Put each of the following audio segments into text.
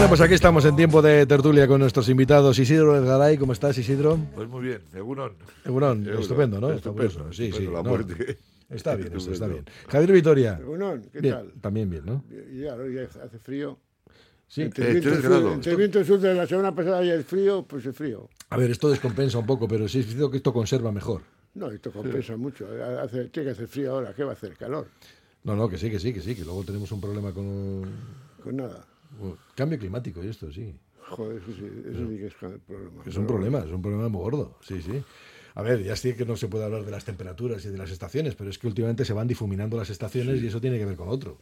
Bueno, pues aquí estamos en tiempo de tertulia con nuestros invitados. Isidro Edgaray, ¿cómo estás, Isidro? Pues muy bien, Egunon. Egunon, estupendo, ¿no? Estupendo. Sí, sí. estupendo, la no, muerte. Está bien, esto está bien. Javier Vitoria. Egunon, ¿qué Bien, tal? también bien, ¿no? Y ahora ya hace frío. Sí. Entre, Eh, el sur, grados. entre el viento sur de la semana pasada y el frío, pues el frío. A ver, esto descompensa un poco, pero sí es cierto que esto conserva mejor. No, esto compensa mucho. Hace, tiene que hacer frío ahora. ¿Qué va a hacer? Calor. No, no, que sí, que sí, que sí, que luego tenemos un problema con Con nada. Cambio climático y esto, sí. Joder, eso sí, eso sí que es el problema. Es un problema, es un problema muy gordo, sí, sí. A ver, ya sí que no se puede hablar de las temperaturas y de las estaciones, pero es que últimamente se van difuminando las estaciones y eso tiene que ver con otro.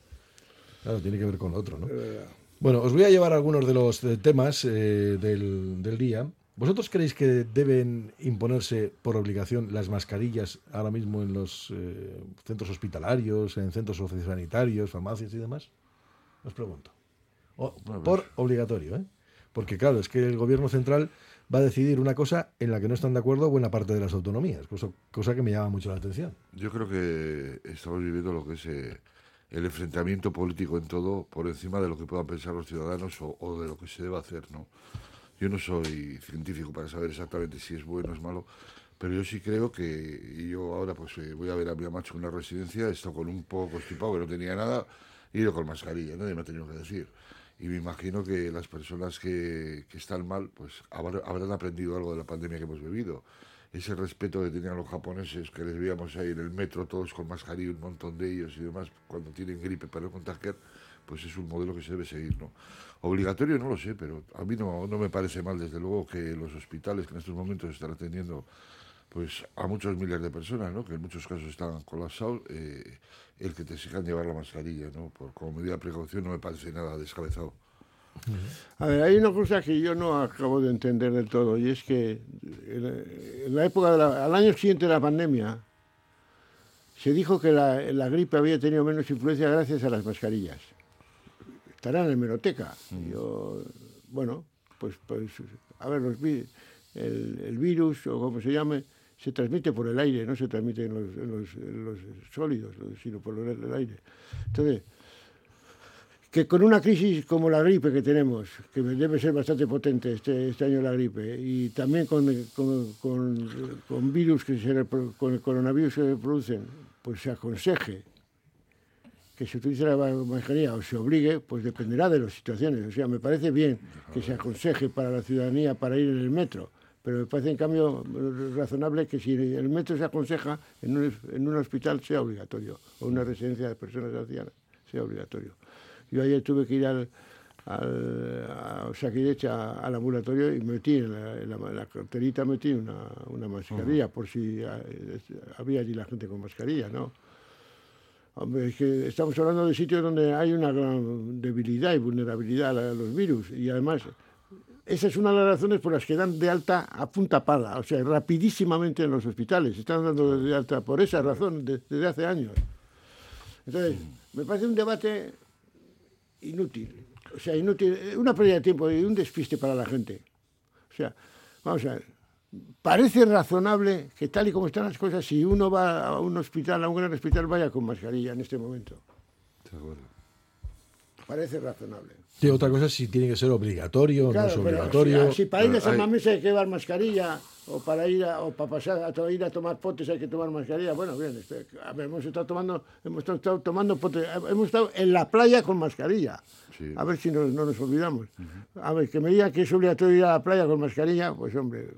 Claro, tiene que ver con otro, ¿no? Verdad. Bueno, os voy a llevar algunos de los eh, temas eh, del, del día. ¿Vosotros creéis que deben imponerse por obligación las mascarillas ahora mismo en los eh, centros hospitalarios, en centros sociosanitarios, farmacias y demás? Os pregunto. O- por obligatorio, ¿eh? Porque claro, es que el gobierno central va a decidir una cosa en la que no están de acuerdo buena parte de las autonomías, cosa, cosa que me llama mucho la atención. Yo creo que estamos viviendo lo que es eh, el enfrentamiento político en todo por encima de lo que puedan pensar los ciudadanos o, o de lo que se debe hacer, ¿no? Yo no soy científico para saber exactamente si es bueno o es malo, pero yo sí creo que, y yo ahora pues eh, voy a ver a mi macho en una residencia, he estado con un poco constipado que no tenía nada, he ido con mascarilla, nadie me ha tenido que decir. Y me imagino que las personas que, están mal, pues habrá- habrán aprendido algo de la pandemia que hemos vivido. Ese respeto que tenían los japoneses, que les veíamos ahí en el metro, todos con mascarilla, un montón de ellos y demás, cuando tienen gripe para contagiar, pues es un modelo que se debe seguir, ¿no? Obligatorio no lo sé, pero a mí no, no me parece mal, desde luego, que los hospitales que en estos momentos están atendiendo pues a muchos miles de personas, ¿no? que en muchos casos están colapsados, eh, el que te exijan llevar la mascarilla, ¿no? Por, como medida de precaución no me parece nada descabezado. A ver, hay una cosa que yo no acabo de entender del todo, y es que en, la época, de la- al año siguiente de la pandemia, se dijo que la, la gripe había tenido menos influencia gracias a las mascarillas. Estará en la hemeroteca. Yo, bueno, pues, pues a ver, los el, el virus, o como se llame, se transmite por el aire, no se transmite en los, sólidos, sino por el, aire. Entonces, que con una crisis como la gripe que tenemos, que debe ser bastante potente este, este año la gripe, y también con, con, con- virus que se con el coronavirus que se producen, pues se aconseje que se utilice la mascarilla o se obligue, pues dependerá de las situaciones. O sea, me parece bien que se aconseje para la ciudadanía para ir en el metro, pero me parece en cambio razonable que si el metro se aconseja, en un, en un hospital sea obligatorio, o una residencia de personas ancianas sea obligatorio. Yo ayer tuve que ir al, al, a Osakidecha, al ambulatorio y metí en la, en la, en la carterita metí una, una mascarilla, por si ah, había allí la gente con mascarilla, ¿no? Hombre, es que estamos hablando de sitios donde hay una gran debilidad y vulnerabilidad a los virus. Y además, esa es una de las razones por las que dan de alta a punta pala, o sea, rapidísimamente en los hospitales. Están dando de alta por esa razón de- desde hace años. Entonces, me parece un debate inútil. O sea, inútil, una pérdida de tiempo y un despiste para la gente. O sea, vamos a ver. Parece razonable que tal y como están las cosas, si uno va a un hospital, a un gran hospital, vaya con mascarilla en este momento. Parece razonable. Sí, otra cosa es si tiene que ser obligatorio o no es Claro, pero obligatorio. si, si para ir a San Hay- Mamés hay que llevar mascarilla, o para ir a, o para pasar a ir a tomar potes hay que tomar mascarilla, bueno, bien, este, a ver, hemos estado tomando, hemos estado tomando potes, hemos estado en la playa con mascarilla. Sí. A ver si no, no nos olvidamos. A ver, que me digan que es obligatorio ir a la playa con mascarilla, pues hombre,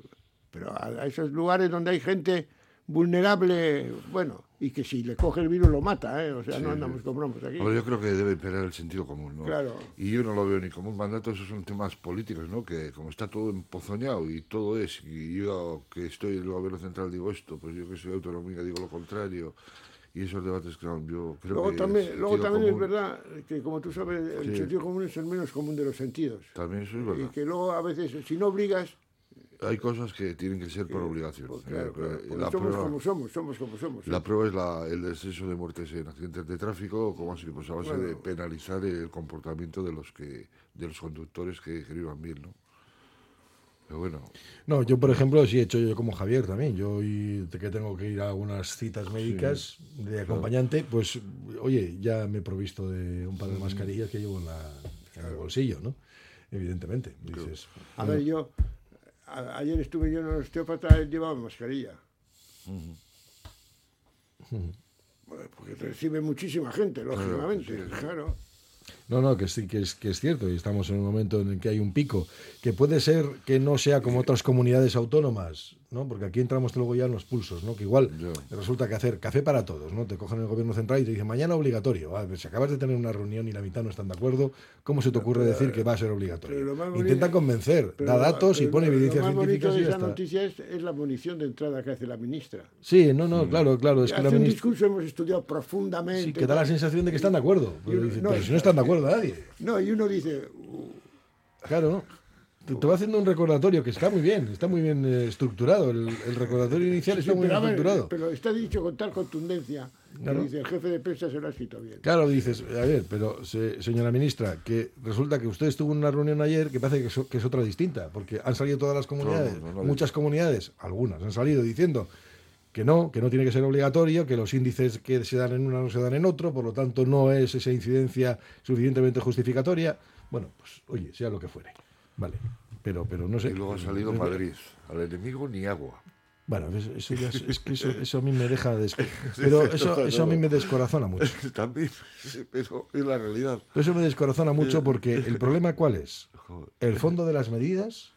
pero a, a esos lugares donde hay gente vulnerable, bueno, y que si le coge el virus lo mata, ¿eh? O sea, no Sí, andamos sí. con bromas aquí. Hombre, yo creo que debe imperar el sentido común, ¿no? Claro. Y yo no lo veo ni como un mandato, esos son temas políticos, ¿no? Que como está todo empozoñado y todo es, y yo que estoy en el gobierno central digo esto, pues yo que soy autonómica digo lo contrario, y esos debates, claro, yo creo Luego que... también, luego también es común- verdad que, como tú sabes, el Sí. sentido común es el menos común de los sentidos. También eso es Y verdad. que luego a veces, si no obligas, Hay cosas que tienen que ser por obligación. pues claro, claro, la, somos prueba, como somos, somos como somos. la prueba es la- el descenso de muertes en accidentes de tráfico, como así, pues a base de Bueno. penalizar el comportamiento de los que de los conductores que, iban bien, ¿no? Pero bueno, No, yo por ejemplo sí he hecho yo como Javier también. Yo hoy que tengo que ir a algunas citas médicas de acompañante, pues oye, ya me he provisto de un par de mascarillas que llevo en, la, en el bolsillo, ¿no? Evidentemente. Dices, A bueno, ver, yo, a- ayer estuve yo en el osteópata, él llevaba mascarilla. Porque recibe muchísima gente, lógicamente, claro. No, no, que sí, que es, que es cierto, y estamos en un momento en el que hay un pico, que puede ser que no sea como otras comunidades autónomas, ¿no? Porque aquí entramos luego ya en los pulsos, ¿no? Que igual resulta que hacer café para todos, ¿no? Te cogen el gobierno central y te dicen mañana obligatorio. A ver, si acabas de tener una reunión y la mitad no están de acuerdo, ¿cómo se te ocurre decir que va a ser obligatorio? bonito- Intentan convencer, Pero da datos y pone evidencias científicas y ya está. noticia es, es la munición de entrada que hace la ministra. Sí, no, no, claro, claro, es que hace la un ministra discurso hemos estudiado profundamente. sí que da la sensación de que están de acuerdo. Pero, Y- dicen, no, pero si no están de acuerdo nadie. No, y uno dice, "Uh, Claro, ¿no? Te, te va haciendo un recordatorio que está muy bien, está muy bien eh, estructurado. El, el recordatorio inicial está sí, muy bien pero, estructurado. pero está dicho con tal contundencia. que dice, el jefe de prensa se lo ha escrito bien. Claro, dices, a ver, pero se- señora ministra, que resulta que usted estuvo en una reunión ayer que parece que, so- que es otra distinta, porque han salido todas las comunidades, No, no, no, no, muchas comunidades, algunas han salido diciendo que no, que no tiene que ser obligatorio, que los índices que se dan en una no se dan en otro, por lo tanto no es esa incidencia suficientemente justificatoria. Bueno, pues oye, sea lo que fuere. Vale, pero, pero no sé. y luego ha salido Madrid. Al enemigo ni agua. Bueno, eso, ya es, es que eso, eso a mí me deja... des- Pero eso, eso a mí me descorazona mucho. También, pero es la realidad. Eso me descorazona mucho porque el problema cuál es? ¿El fondo de las medidas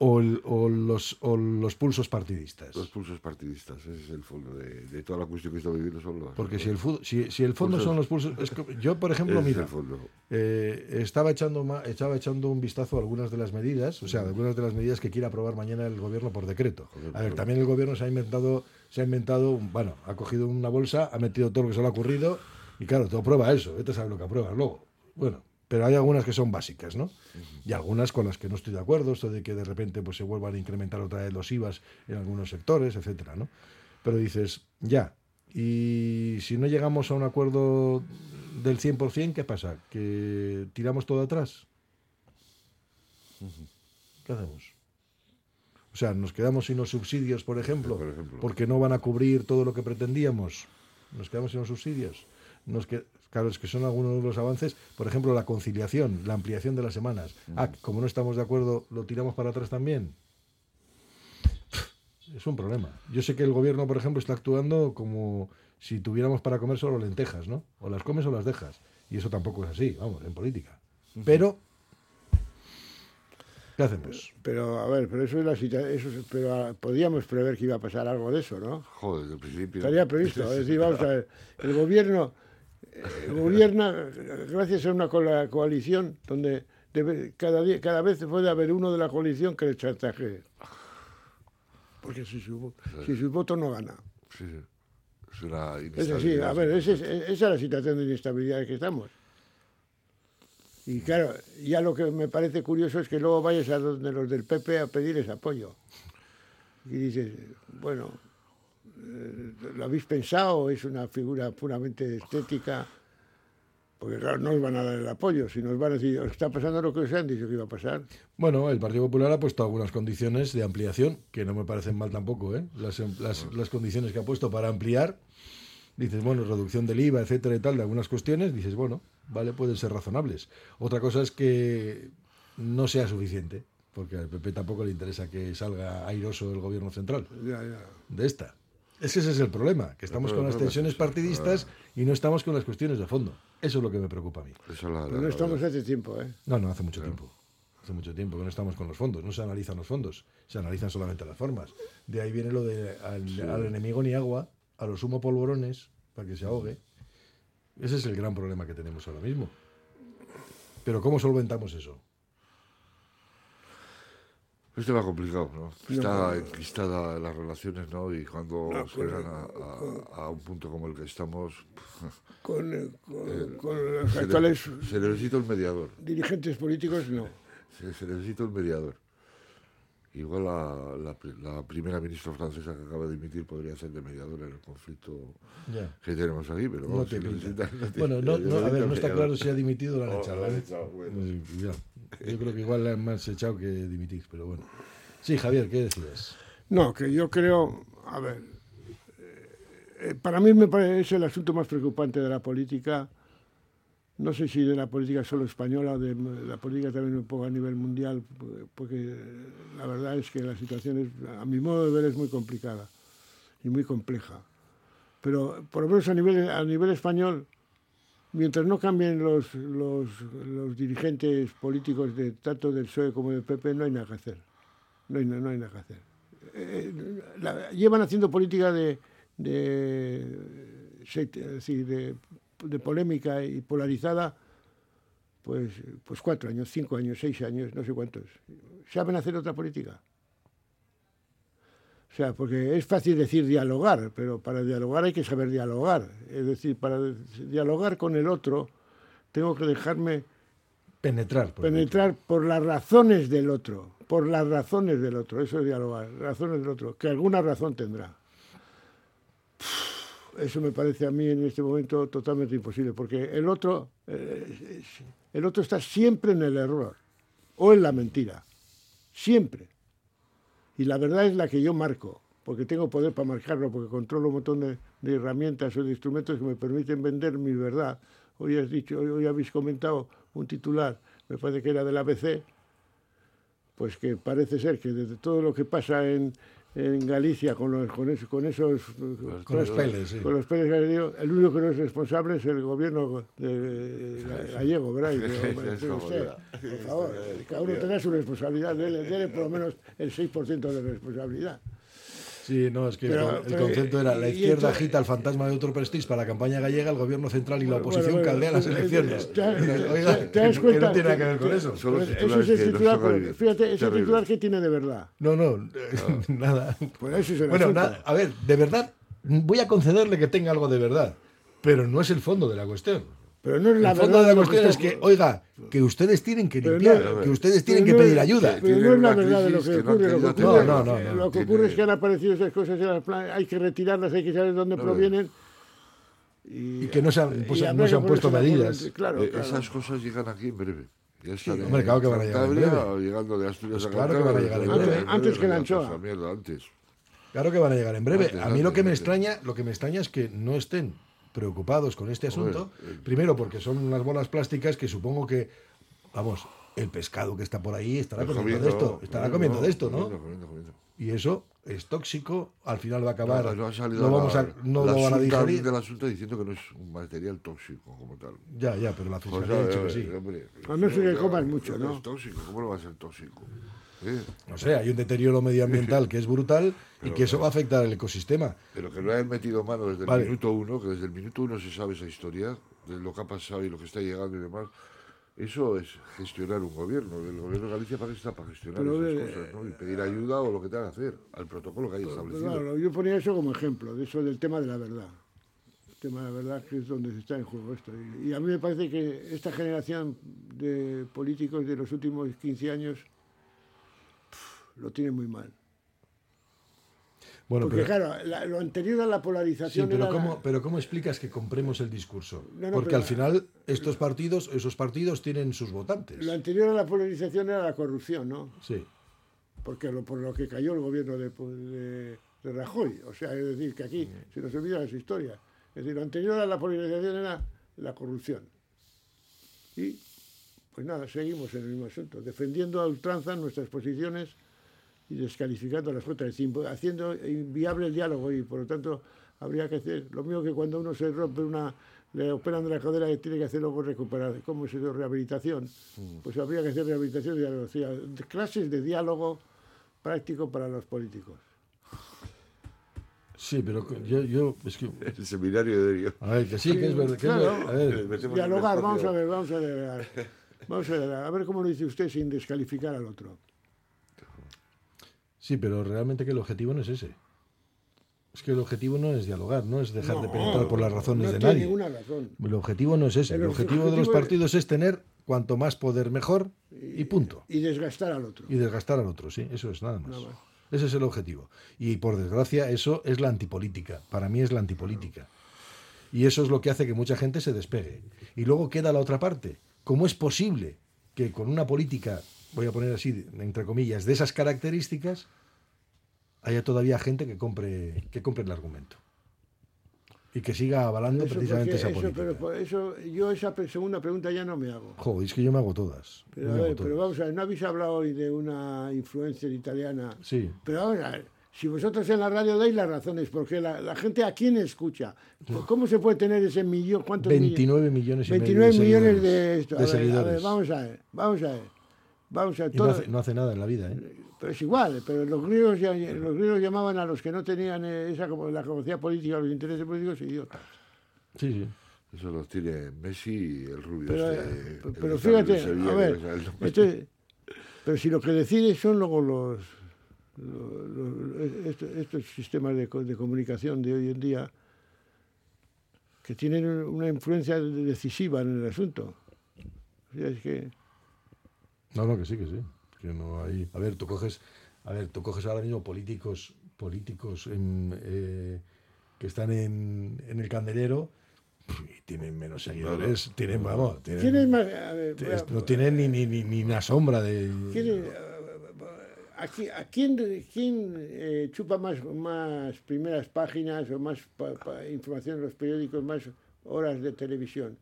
o, el- o los, o los pulsos partidistas? Los pulsos partidistas, ese es el fondo de, de toda la cuestión que está viviendo. Son los, Porque si el, si, si el fondo Pulsos. son los pulsos... es que yo, por ejemplo, es mira, eh, estaba, echando estaba echando un vistazo a algunas de las medidas, o sea, de algunas de las medidas que quiere aprobar mañana el gobierno por decreto. A ver, también el gobierno se ha inventado, se ha inventado, un- bueno, ha cogido una bolsa, ha metido todo lo que se le ha ocurrido y claro, todo prueba eso, vete a saber lo que apruebas luego. Bueno, pero hay algunas que son básicas, ¿no? Y algunas con las que no estoy de acuerdo, esto de que de repente pues se vuelvan a incrementar otra vez los IVAs en algunos sectores, etcétera, ¿no? Pero dices, ya, y si no llegamos a un acuerdo del 100%, ¿qué pasa? ¿Que tiramos todo atrás? ¿Qué hacemos? O sea, nos quedamos sin los subsidios, por ejemplo, Por ejemplo. porque no van a cubrir todo lo que pretendíamos. Nos quedamos sin los subsidios. Nos que, claro, es que son algunos de los avances. Por ejemplo, la conciliación, la ampliación de las semanas. Ah, como no estamos de acuerdo, ¿lo tiramos para atrás también? Es un problema. Yo sé que el gobierno, por ejemplo, está actuando como si tuviéramos para comer solo lentejas, ¿no? O las comes o las dejas. Y eso tampoco es así, vamos, en política. Pero, ¿qué hacemos? Pero, a ver, pero eso es la situación, eso es- pero ah, podíamos prever que iba a pasar algo de eso, ¿no? Joder, desde el principio. Estaría previsto. Es decir, vamos a ver, el gobierno gobierna gracias a una coalición donde debe- cada, día, cada vez puede haber uno de la coalición que le chantajee. Porque si su, si su voto no gana. Sí, sí. Es una Es así, a ver, ese es- esa es la situación de inestabilidad en que estamos. Y claro, ya lo que me parece curioso es que luego vayas a donde los del PP a pedirles apoyo. Y dices, bueno, eh, ¿lo habéis pensado? ¿Es una figura puramente estética? Porque claro, no os van a dar el apoyo, si nos van a decir, "Os está pasando lo que os han dicho que iba a pasar. Bueno, el Partido Popular ha puesto algunas condiciones de ampliación, que no me parecen mal tampoco, ¿eh? Las, las, las condiciones que ha puesto para ampliar, dices, bueno, reducción del IVA, etcétera y tal, de algunas cuestiones, dices, bueno, vale, pueden ser razonables. Otra cosa es que no sea suficiente, porque al PP tampoco le interesa que salga airoso el gobierno central Ya, ya. de esta. Es que ese es el problema, que estamos con las tensiones partidistas y no estamos con las cuestiones de fondo. Eso es lo que me preocupa a mí. La- Pero no estamos hace tiempo, ¿eh? No, no, hace mucho tiempo. Hace mucho tiempo que no estamos con los fondos, no se analizan los fondos, se analizan solamente las formas. De ahí viene lo de al, al enemigo ni agua, a los sumo polvorones para que se ahogue. Ese es el gran problema que tenemos ahora mismo. Pero ¿cómo solventamos eso? Es tema complicado, ¿no? Está enquistada las relaciones, ¿no? Y cuando No, se llegan a, a- a un punto como el que estamos, Con, eh, con- los se, actuales se necesita un mediador. dirigentes políticos, no. Se, se necesita un mediador. Igual la, la pri- la primera ministra francesa que acaba de dimitir podría ser de mediador en el conflicto Ya. que tenemos aquí, pero No vamos, te necesita- no te- Bueno, no, a ver, no está mediador. claro si ha dimitido o lo han Oh, echado. ¿Eh? Eh. Yo creo que igual le han más echado que dimitir, pero bueno. Sí, Javier, ¿qué decías? No, que yo creo, a ver, eh, para mí me parece el asunto más preocupante de la política, no sé si de la política solo española o de la política también un poco a nivel mundial, porque la verdad es que la situación, es, a mi modo de ver, es muy complicada y muy compleja. Pero por lo menos a nivel, a nivel español, mientras no cambien los, los, los dirigentes políticos de tanto del PSOE como del PP, no hay nada que hacer. No hay, no hay nada que hacer. Eh, llevan haciendo política de, de, de polémica y polarizada pues, pues cuatro años, cinco años, seis años, no sé cuántos. ¿Saben hacer otra política? O sea, porque es fácil decir dialogar, pero para dialogar hay que saber dialogar. Es decir, para dialogar con el otro tengo que dejarme Penetrar. por penetrar por las razones del otro, por las razones del otro, eso es dialogar, razones del otro, que alguna razón tendrá. Eso me parece a mí en este momento totalmente imposible, porque el otro, eh, el otro está siempre en el error o en la mentira, siempre. Y la verdad es la que yo marco, porque tengo poder para marcarlo, porque controlo un montón de, herramientas o de instrumentos que me permiten vender mi verdad. Hoy has dicho, hoy, hoy habéis comentado un titular, me parece que era del ABC, pues que parece ser que desde todo lo que pasa en, en Galicia con, los, con, esos, con esos Con los peles, sí. con los peles gallegos, el único que no es responsable es el gobierno de, gallego, ¿verdad? Y digo, hombre, Eso, usted, por favor, cada uno tendrá su responsabilidad, dele, dele por lo menos el 6% de responsabilidad. Sí, no, es que Pero- el pero- concepto era la izquierda entonces- agita el fantasma de otro prestige para la campaña gallega, el gobierno central y la oposición Bueno, bueno, caldean las eh, elecciones. Oiga, te- que no tiene nada que ver con eso. Pues eso es el titular, fíjate, ese Terrible. titular que tiene de verdad. No, no, nada. Pues es el Bueno, nada, a ver, de verdad, voy a concederle que tenga algo de verdad, pero no es el fondo de la cuestión. Pero no es la el fondo verdad de la cuestión es que, oiga, que ustedes tienen que limpiar, no- que ustedes tienen que no pedir ayuda. Pero no es la verdad de lo que que no han ocurre. Lo que ocurre. No, no, lo que Tiene- ocurre es que han aparecido esas cosas, en el plan, hay que retirarlas, hay que saber dónde No, provienen. Y que no se han, pues, y no se han puesto medidas. Claro, Eh, claro. Esas cosas llegan aquí en breve. Ya están hombre, claro que van a llegar en breve. llegando de Asturias Pues a claro que van a llegar en breve. Antes que la anchoa. mierda, antes. Claro que van a llegar en breve. Antes, A mí lo que me extraña, lo que me extraña es que no estén preocupados con este asunto. Eh. Primero porque son unas bolas plásticas que supongo que, vamos, el pescado que está por ahí estará Pues comiendo de esto, estará comiendo de esto, ¿no? comiendo, comiendo, comiendo. Y eso es tóxico, al final va a acabar, No, no ha salido no vamos la- a, no la lo van a digerir. del asunto diciendo que no es un material tóxico como tal. Ya, ya, pero la fiscalía sea, ha dicho que eh, sí. hombre, A no ser que comas mucho, ¿no? Es tóxico, ¿cómo no va a ser tóxico? No sé, hay un deterioro medioambiental que es brutal y que eso va a afectar al ecosistema. Pero que no hayan metido mano desde el minuto uno, que desde el minuto uno se sabe esa historia, de lo que ha pasado y lo que está llegando y demás. Eso es gestionar un gobierno. El gobierno de Galicia para eso está para gestionar Pero, esas eh, cosas, ¿no? Y pedir ayuda o lo que tenga que hacer, al protocolo que Pero establecido. claro, yo ponía eso como ejemplo, de eso del tema de la verdad. El tema de la verdad que es donde se está en juego esto. Y, y a mí me parece que esta generación de políticos de los últimos 15 años lo tiene muy mal. Bueno, Porque pero, claro, la- lo anterior a la sí, polarización pero era la- ¿cómo, pero ¿cómo explicas que compremos el discurso? No, no, Porque al final estos partidos, esos partidos tienen sus votantes. lo anterior a la polarización era la corrupción, ¿no? Sí. Porque lo, por lo que cayó el gobierno de, de- de Rajoy. O sea, es decir, que aquí se nos olvidan las historias. Es decir, lo anterior a la polarización era la corrupción. Y, pues nada, seguimos en el mismo asunto, defendiendo a ultranza nuestras posiciones y descalificando las es decir, haciendo inviable el diálogo y, por lo tanto, habría que hacer lo mismo que cuando uno se rompe una, le operan de la cadera y tiene que hacer luego recuperar, ¿cómo se dice? Rehabilitación. Pues habría que hacer rehabilitación y diálogo, o sea, de- clases de diálogo práctico para los políticos. Sí, pero yo, yo es que... El seminario de Dios. A ver, que sí, que es verdad. Que es Claro. verdad. A ver, Metemos en Dialogar, vamos a ver, vamos a ver. Vamos a ver, a ver cómo lo dice usted sin descalificar al otro. Sí, pero realmente que el objetivo no es ese. Es que el objetivo no es dialogar, no es dejar de penetrar por las razones no de tiene nadie. ninguna razón. El objetivo no es ese. El El objetivo de los es- partidos es tener cuanto más poder mejor y punto. Y desgastar al otro. Y desgastar al otro, sí, eso es nada más. Nada más. Ese es el objetivo. Y por desgracia, eso es la antipolítica. Para mí es la antipolítica. Y eso es lo que hace que mucha gente se despegue. Y luego queda la otra parte. ¿Cómo es posible que con una política, voy a poner así, entre comillas, de esas características, haya todavía gente que compre, que compre el argumento? Y que siga avalando Eso, precisamente porque esa eso, política. pero por eso, yo esa segunda pregunta ya no me hago. Joder, es que yo me hago todas. Pero, a ver, pero todas. vamos a ver, ¿no habéis hablado hoy de una influencer italiana? Sí. Pero vamos a ver, si vosotros en la radio dais las razones, porque la, la gente a quién escucha, ¿cómo se puede tener ese millón? ¿Cuántos millones? 29 millones y medio 29 de millones de esto. A ver, a ver, vamos a ver, vamos a ver. Vamos a no hace, no hace nada en la vida, ¿eh? pero es igual, pero los griegos, ya- los griegos llamaban a los que no tenían eh, esa como la capacidad política, los intereses políticos, idiotas. Sí, sí. Eso los tiene Messi y el rubio. Pero, este, eh, el pero que fíjate, a ver, este- pero si lo que decide son luego los, los- los- estos, estos sistemas de, de comunicación de hoy en día que tienen una influencia decisiva en el asunto. O sea, es que No, no, que sí, que sí. Que no hay... A ver, tú coges, a ver, tú coges ahora mismo políticos, políticos en, eh, que están en, en el candelero y tienen menos seguidores, tienen, vamos, tienen, ¿quién es más? a ver, no tienen ni, ni, ni, ni una sombra de... ¿Quién es- ¿A, a quién, quién, eh, chupa más, más primeras páginas o más pa- pa- información en los periódicos, más horas de televisión?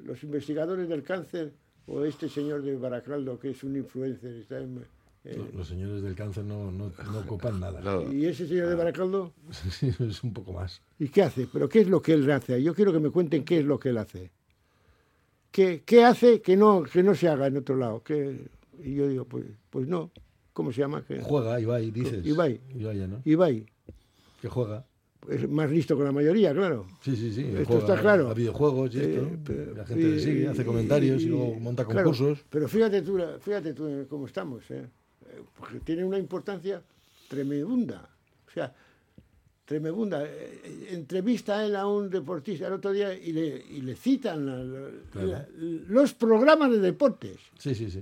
¿Los investigadores del cáncer o este señor de Baracaldo que es un influencer? Está en- eh, Los, los señores del cáncer no, no, no ocupan nada. ¿Y ese señor de Baracaldo? Sí, es un poco más. ¿Y qué hace? ¿Pero qué es lo que él hace? Yo quiero que me cuenten qué es lo que él hace. ¿Qué, qué hace que no, que no se haga en otro lado? ¿Qué- Y yo digo, pues, pues no. ¿Cómo se llama? Que- Juega, Ibai, dices. Ibai. Ibai, ¿no? Ibai. Que juega. Es más listo que la mayoría, claro. Sí, sí, sí. Esto juega está claro. A videojuegos y esto. Eh, pero- la gente le sigue, hace comentarios y, luego monta claro, concursos. pero fíjate tú, fíjate tú cómo estamos, ¿eh? Porque tiene una importancia tremenda. O sea, tremenda. Eh, Entrevista a él a un deportista el otro día y le, y le citan la- la- Claro. la- los programas de deportes. Sí, sí, sí.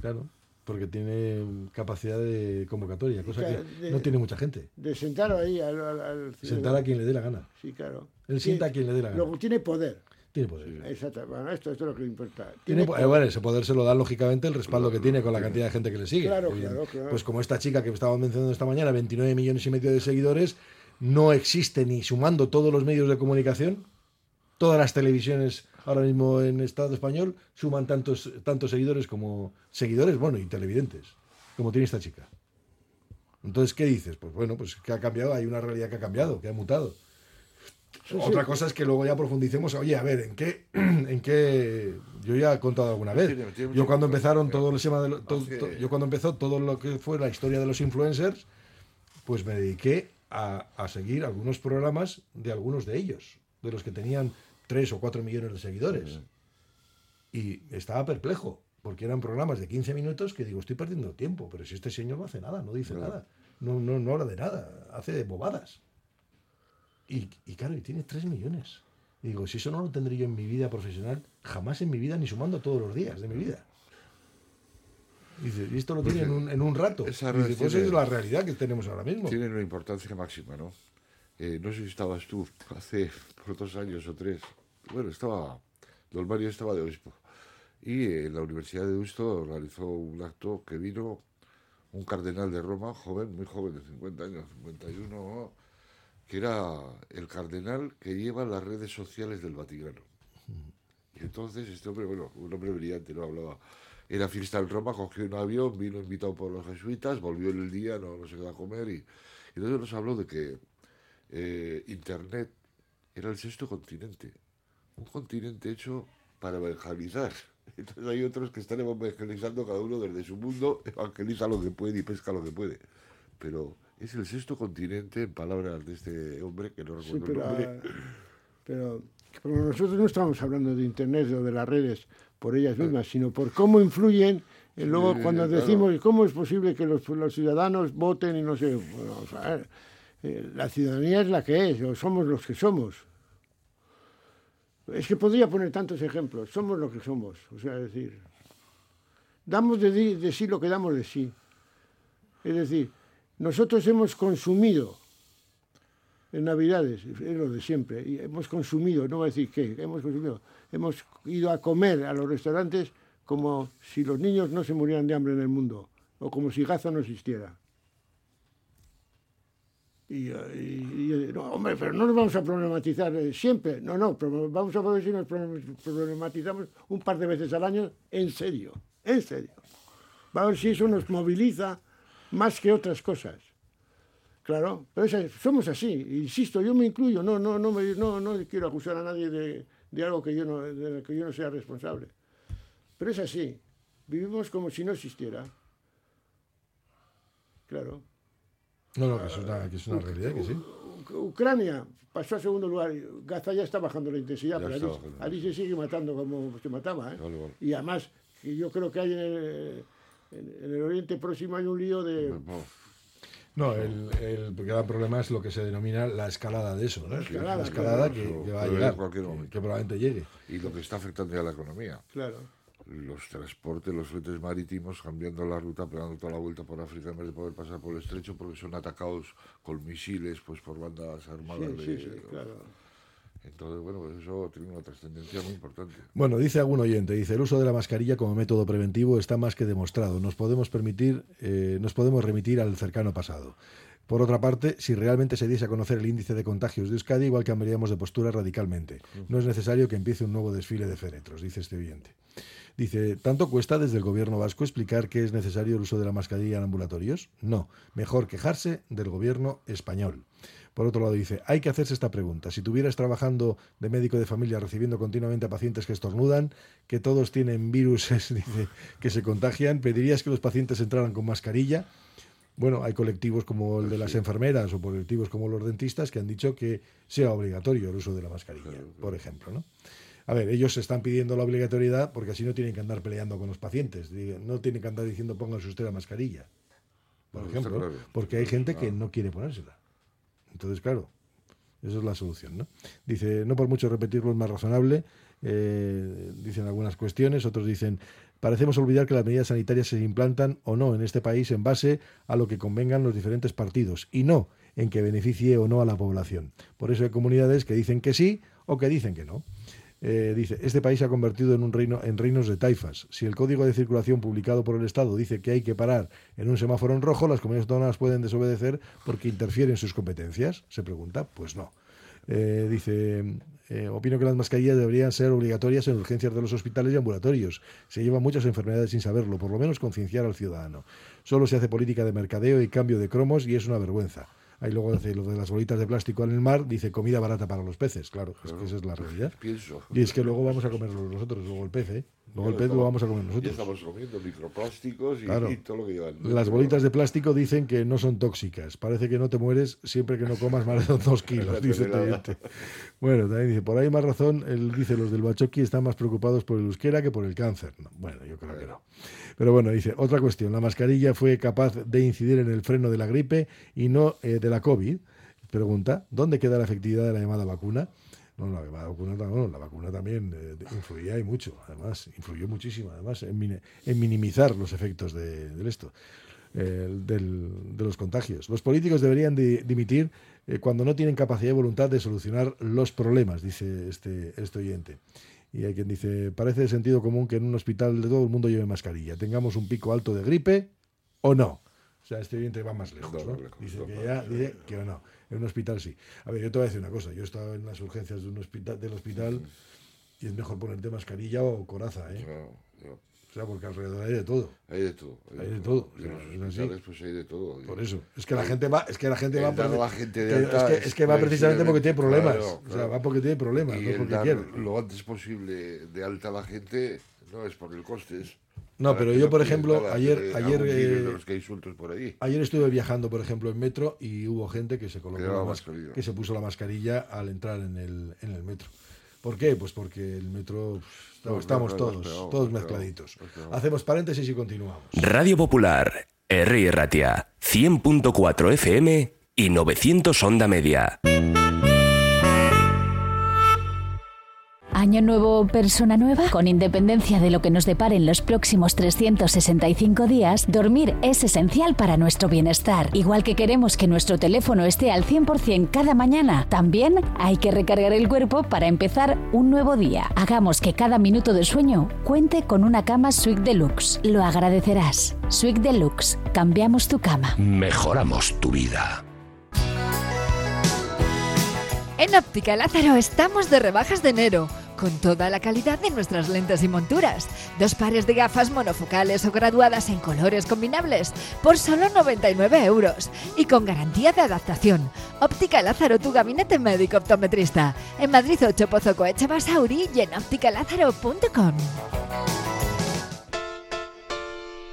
Claro, porque tiene capacidad de convocatoria, cosa Claro, que de- no tiene mucha gente. De sentar ahí al, al- al Sentar a quien le dé la gana. Sí, claro. Él sienta a quien le dé la gana. Luego tiene poder. Tiene poder. Exacto. Bueno, esto, esto es lo que importa. Tiene Tiene po- eh, bueno, ese poder se lo da lógicamente el respaldo que tiene con la cantidad de gente que le sigue. Claro, claro, claro. Pues como esta chica que estaba mencionando esta mañana, 29 millones y medio de seguidores, no existe ni sumando todos los medios de comunicación, todas las televisiones ahora mismo en Estado español suman tantos, tantos seguidores como seguidores, bueno, y televidentes, como tiene esta chica. Entonces, ¿qué dices? Pues bueno, pues que ha cambiado, hay una realidad que ha cambiado, que ha mutado. Otra cosa es que luego ya profundicemos, oye, a ver, ¿en qué, en qué yo ya he contado alguna vez. Yo cuando empezaron todo el tema de lo- to- Hace- to- yo cuando empezó todo lo que fue la historia de los influencers, pues me dediqué a, a seguir algunos programas de algunos de ellos, de los que tenían 3 o 4 millones de seguidores. Y estaba perplejo, porque eran programas de 15 minutos que digo, estoy perdiendo tiempo, pero si este señor no hace nada, no dice nada, no, no, no habla de nada, hace bobadas. Y, y claro, y tiene 3 millones. Y digo, si eso no lo tendré yo en mi vida profesional, jamás en mi vida, ni sumando todos los días de mi vida. Y dice, y esto lo tiene en un, en un rato. Esa dice, pues tiene- es la realidad que tenemos ahora mismo. Tienen una importancia máxima, ¿no? Eh, no sé si estabas tú hace por dos años o tres. Bueno, estaba, don Mario estaba de obispo. Y eh, en la Universidad de Deusto organizó un acto que vino un cardenal de Roma, joven, muy joven, de 50 años, 51, ¿no? que era el cardenal que lleva las redes sociales del Vaticano. Y entonces este hombre, bueno, un hombre brillante, no hablaba. Era fiesta en Roma, cogió un avión, vino invitado por los jesuitas, volvió en el día, no, no se quedó a comer. Y entonces nos habló de que eh, Internet era el sexto continente. Un continente hecho para evangelizar. Entonces hay otros que están evangelizando cada uno desde su mundo, evangeliza lo que puede y pesca lo que puede. Pero Es el sexto continente, en palabras de este hombre, que no Sí, recuerdo pero, el nombre. ah, pero, pero nosotros no estamos hablando de Internet o de las redes por ellas mismas, sino por cómo influyen. Y luego, Sí, cuando claro. decimos cómo es posible que los, los ciudadanos voten y no sé, bueno, eh, la ciudadanía es la que es, o somos los que somos. Es que podría poner tantos ejemplos. Somos lo que somos. O sea, es decir, damos de, sí lo que damos de sí. Es decir, nosotros hemos consumido en Navidades, es lo de siempre, y hemos consumido, no voy a decir qué, hemos consumido, hemos ido a comer a los restaurantes como si los niños no se murieran de hambre en el mundo, o como si Gaza no existiera. Y, y- y, no, hombre, pero no nos vamos a problematizar eh, siempre, no, no, pero vamos a ver si nos pro- problematizamos un par de veces al año en serio, en serio. Va a ver si eso nos moviliza más que otras cosas. Claro, pero esa- somos así, insisto, yo me incluyo, no, no, no, me, no, no quiero acusar a nadie de, de algo que yo, no, que yo no sea responsable. Pero es así, vivimos como si no existiera. Claro. No, no, que es una, que es una realidad, que sí. Ucrania pasó a segundo lugar, Gaza ya está bajando la intensidad, Ya pero allí, bajando. allí se sigue matando como se mataba. ¿eh? Vale, vale. Y además, yo creo que hay en el, en- el Oriente Próximo hay un lío de... No, el, el gran problema es lo que se denomina la escalada de eso, ¿no? La escalada, escalada claro, que, va a llegar, que- momento. que probablemente llegue. y lo que está afectando ya a la economía. Claro. Los transportes, los fletes marítimos, cambiando la ruta, pegando toda la vuelta por África en vez de poder pasar por el estrecho, porque son atacados con misiles pues por bandas armadas. Sí, de- sí, sí, claro. Entonces, bueno, pues eso tiene una trascendencia muy importante. Bueno, dice algún oyente, dice, el uso de la mascarilla como método preventivo está más que demostrado. Nos podemos permitir, eh, nos podemos remitir al cercano pasado. Por otra parte, si realmente se diese a conocer el índice de contagios de Euskadi, igual cambiaríamos de postura radicalmente. No es necesario que empiece un nuevo desfile de féretros, dice este oyente. Dice, ¿tanto cuesta desde el gobierno vasco explicar que es necesario el uso de la mascarilla en ambulatorios? No, mejor quejarse del gobierno español. Por otro lado, dice, hay que hacerse esta pregunta. Si tuvieras trabajando de médico de familia recibiendo continuamente a pacientes que estornudan, que todos tienen virus dice, que se contagian, ¿pedirías que los pacientes entraran con mascarilla? Bueno, hay colectivos como el de las enfermeras o colectivos como los dentistas que han dicho que sea obligatorio el uso de la mascarilla, por ejemplo, ¿no? A ver, ellos están pidiendo la obligatoriedad porque así no tienen que andar peleando con los pacientes, no tienen que andar diciendo pónganse usted la mascarilla, por ejemplo, claro. porque hay gente que no quiere ponérsela. Entonces, claro, esa es la solución, ¿no? Dice, no por mucho repetirlo es más razonable, eh, dicen algunas cuestiones, otros dicen, parecemos olvidar que las medidas sanitarias se implantan o no en este país en base a lo que convengan los diferentes partidos y no en que beneficie o no a la población. Por eso hay comunidades que dicen que sí o que dicen que no. Eh, dice, este país se ha convertido en un reino en reinos de taifas. Si el código de circulación publicado por el Estado dice que hay que parar en un semáforo en rojo, las comunidades autónomas pueden desobedecer porque interfieren en sus competencias. Se pregunta, pues no. Eh, dice, eh, opino que las mascarillas deberían ser obligatorias en urgencias de los hospitales y ambulatorios. Se llevan muchas enfermedades sin saberlo, por lo menos concienciar al ciudadano. Solo se hace política de mercadeo y cambio de cromos y es una vergüenza. Ahí luego dice lo de las bolitas de plástico en el mar, dice comida barata para los peces, claro, es que esa es la realidad. Pienso. Y es que luego vamos a comerlo nosotros, luego el pez, ¿eh? Luego el Ya pez lo vamos a comer Ya nosotros. estamos comiendo microplásticos y, Claro. y todo lo que llevan. Las bolitas de plástico dicen que no son tóxicas. Parece que no te mueres siempre que no comas más de dos kilos, dice oyente. Bueno, también dice, por ahí más razón, él dice, los del Bachoqui están más preocupados por el euskera que por el cáncer. No, bueno, yo creo que no. Pero bueno, dice, otra cuestión, la mascarilla fue capaz de incidir en el freno de la gripe y no eh, de la COVID. Pregunta, ¿dónde queda la efectividad de la llamada vacuna? No, la vacuna, la vacuna también eh, influía y mucho, además, influyó muchísimo, además, en, mini- en minimizar los efectos de, de esto, eh, del- de los contagios. Los políticos deberían de- dimitir eh, cuando no tienen capacidad y voluntad de solucionar los problemas, dice este, este oyente. Y hay quien dice, parece de sentido común que en un hospital de todo el mundo lleve mascarilla, tengamos un pico alto de gripe o no. O sea, este oyente va más lejos, Dice que ya, dice que o no. En un hospital sí. A ver, yo te voy a decir una cosa. Yo he estado en las urgencias de un hospital, del hospital y es mejor ponerte mascarilla o coraza, ¿eh? No, no. O sea, porque alrededor hay de todo. Hay de todo. Hay de todo, En los es así. hospitales, pues hay de todo. Por eso. Es que la gente va, es que la gente va El dar por- a la gente de que- alta es, que, es es que va precisamente porque tiene problemas. claro, O sea, claro. va porque tiene problemas, Y no porque quiere. lo antes posible de alta la gente no es por el coste, es No, pero yo, no por ejemplo, nada ayer- de ayer, eh, de los que hay sueltos por ahí. Ayer estuve viajando, por ejemplo, en metro y hubo gente que se colocó que se puso la mascarilla al entrar en el, en el metro. ¿Por qué? Pues porque el metro pff, No, estamos todos, todos mezcladitos. Hacemos paréntesis y continuamos. Radio Popular, R. Ratia, 100.4 FM y 900 Onda Media. Año nuevo, persona nueva. Con independencia de lo que nos deparen los próximos 365 días, dormir es esencial para nuestro bienestar. Igual que queremos que nuestro teléfono esté al 100% cada mañana, también hay que recargar el cuerpo para empezar un nuevo día. Hagamos que cada minuto de sueño cuente con una cama Sweet Deluxe. Lo agradecerás. Sweet Deluxe. Cambiamos tu cama. Mejoramos tu vida. En Óptica Lázaro estamos de rebajas de enero, con toda la calidad de nuestras lentes y monturas. Dos pares de gafas monofocales o graduadas en colores combinables por solo 99 euros y con garantía de adaptación. Óptica Lázaro, tu gabinete médico optometrista. En Madrid 8 Pozo y en ópticalázaro.com.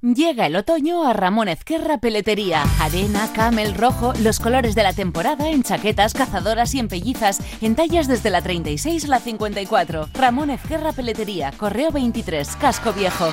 Llega el otoño a Ramón Ezquerra Peletería. Arena, camel, rojo, los colores de la temporada en chaquetas, cazadoras y en pellizas, en tallas desde la 36 a la 54. Ramón Ezquerra Peletería, Correo 23, Casco Viejo.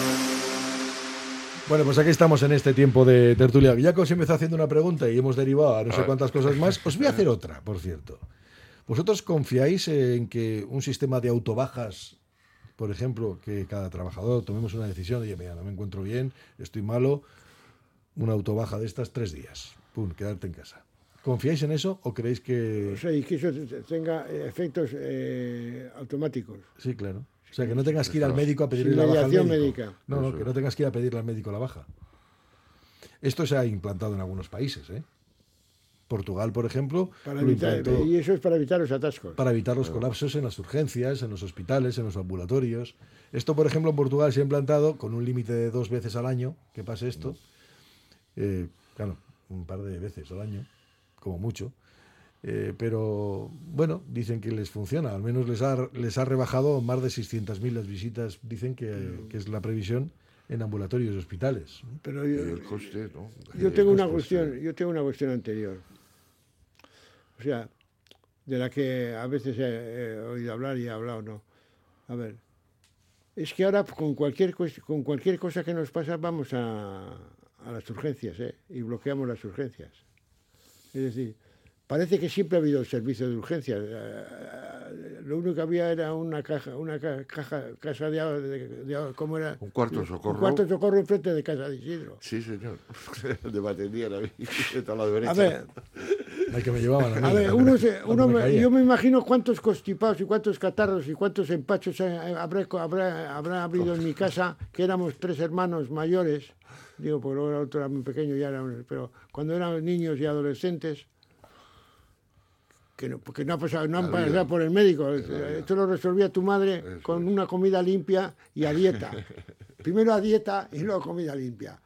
Bueno, pues aquí estamos en este tiempo de tertulia. Ya que os empezó haciendo una pregunta y hemos derivado a no sé cuántas cosas más, os voy a hacer otra, por cierto. ¿Vosotros confiáis en que un sistema de autobajas, por ejemplo, que cada trabajador tomemos una decisión, oye, mira, no me encuentro bien, estoy malo, una autobaja de estas tres días, pum, quedarte en casa? ¿Confiáis en eso o creéis que...? O sea, y que eso te- tenga eh, efectos eh, automáticos. Sí, claro. O sea, que no tengas que ir al médico a pedirle la baja al médico. médica. No, no, que no tengas que ir a pedirle al médico la baja. Esto se ha implantado en algunos países, ¿eh? Portugal, por ejemplo, Para lo evitar, implantó y eso es para evitar los atascos. para evitar los colapsos en las urgencias, en los hospitales, en los ambulatorios. Esto, por ejemplo, en Portugal se ha implantado con un límite de dos veces al año que pase esto. Eh, claro, un par de veces al año, como mucho. Eh, pero bueno, dicen que les funciona, al menos les ha, les ha rebajado más de 600.000 las visitas, dicen que, que es la previsión en ambulatorios y hospitales. Pero Y yo, el coste, ¿no? yo El tengo una cuestión, yo tengo una cuestión anterior. O sea, de la que a veces he, he oído hablar y he hablado, ¿no? A ver, es que ahora con cualquier, con cualquier cosa que nos pasa vamos a, a las urgencias, ¿eh? Y bloqueamos las urgencias. Es decir, parece que siempre ha habido servicio de urgencias. Eh, Lo único que había era una caja, una ca- caja, casa de, de, de- ¿cómo era? Un cuarto de socorro. Un cuarto de socorro enfrente de casa de Isidro. Sí, señor. de batería era ahí, a la derecha. A ver, El que me llevaban a mí. A ver, uno se- uno me yo me imagino cuántos constipados y cuántos catarros y cuántos empachos eh, habrá, habrá, habrá habido en mi casa, que éramos tres hermanos mayores, digo, porque luego el otro era muy pequeño, ya era, pero cuando eran niños y adolescentes, que no, porque no, ha pasado, no han pasado por el médico, esto lo resolvía tu madre con una comida limpia y a dieta. Primero a dieta y luego comida limpia.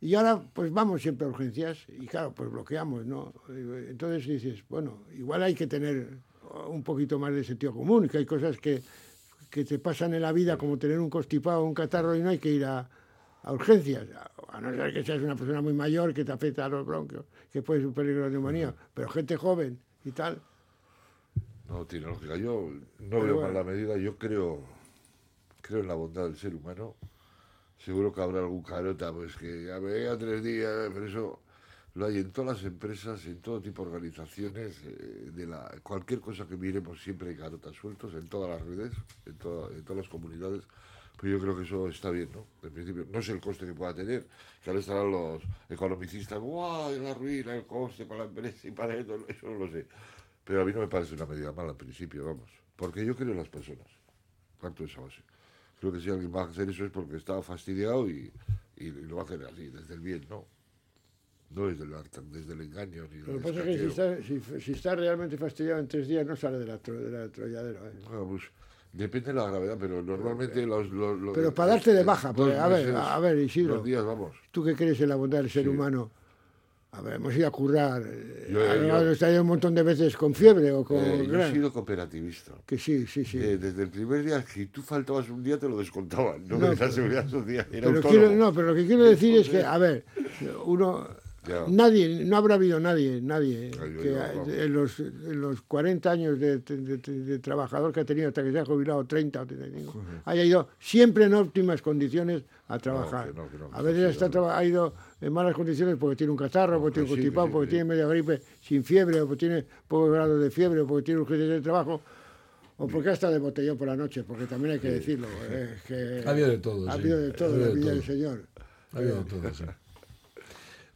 Y ahora, pues vamos siempre a urgencias y claro, pues bloqueamos, ¿no? Entonces dices, bueno, igual hay que tener un poquito más de sentido común, que hay cosas que, que te pasan en la vida, como tener un constipado o un catarro y no hay que ir a, a urgencias, a no ser que seas una persona muy mayor que te afecta a los bronquios, que puede ser un peligro de neumonía, pero gente joven y tal. No tiene lógica. Yo no Pero veo bueno. mal la medida. Yo creo, creo en la bondad del ser humano. Seguro que habrá algún carota, pues que ya vea tres días, pero eso lo hay en todas las empresas, en todo tipo de organizaciones, eh, de la, cualquier cosa que miremos siempre hay carotas sueltos, en todas las redes, en, en todas las comunidades. Pero yo creo que eso está bien, ¿no? En principio, no sé el coste que pueda tener, que ahora estarán los economicistas, ¡guau! La ruina, el coste para la empresa y para esto, eso no lo sé. Pero a mí no me parece una medida mala al principio, vamos. Porque yo creo en las personas. De esa base. Creo que si alguien va a hacer eso es porque está fastidiado y, y lo va a hacer así, desde el bien, ¿no? No desde el, desde el engaño ni Lo que pasa es que si está, si, si está realmente fastidiado en tres días no sale de la, tro- de la trolladero. ¿eh? Bueno, pues, depende de la gravedad, pero normalmente los... los- los- Pero para darte de baja, porque, a ver, a ver, Isidro. Días, vamos. Tú que crees en la bondad del ser humano, a ver, hemos ido a currar, eh, Yo- hemos ido un montón de veces con fiebre o con... Eh, yo he sido cooperativista. Que sí, sí, sí. Eh, desde el primer día, si tú faltabas un día, te lo descontaban. No, No, de la pero- seguridad social. Era Pero quiero, no, pero lo que quiero decir es que, a ver, uno, Ya. nadie, no habrá habido nadie, nadie que yo, en, los, en los 40 años de, de- de- de trabajador que ha tenido hasta que se ha jubilado 30 o 35, haya ido siempre en óptimas condiciones a trabajar. que no, que no, que a veces sí, está traba- ha ido en malas condiciones porque tiene un catarro, porque tiene un que constipado, sí, porque que tiene media gripe sin fiebre, o porque tiene poco grado de fiebre, o porque tiene urgencias de trabajo. O porque hasta de botellón por la noche, porque también hay que decirlo. eh, que Ha habido de todo, Ha sí. habido de todo Ha en habido la de vida todo. del Señor. Ha habido de todo, sí.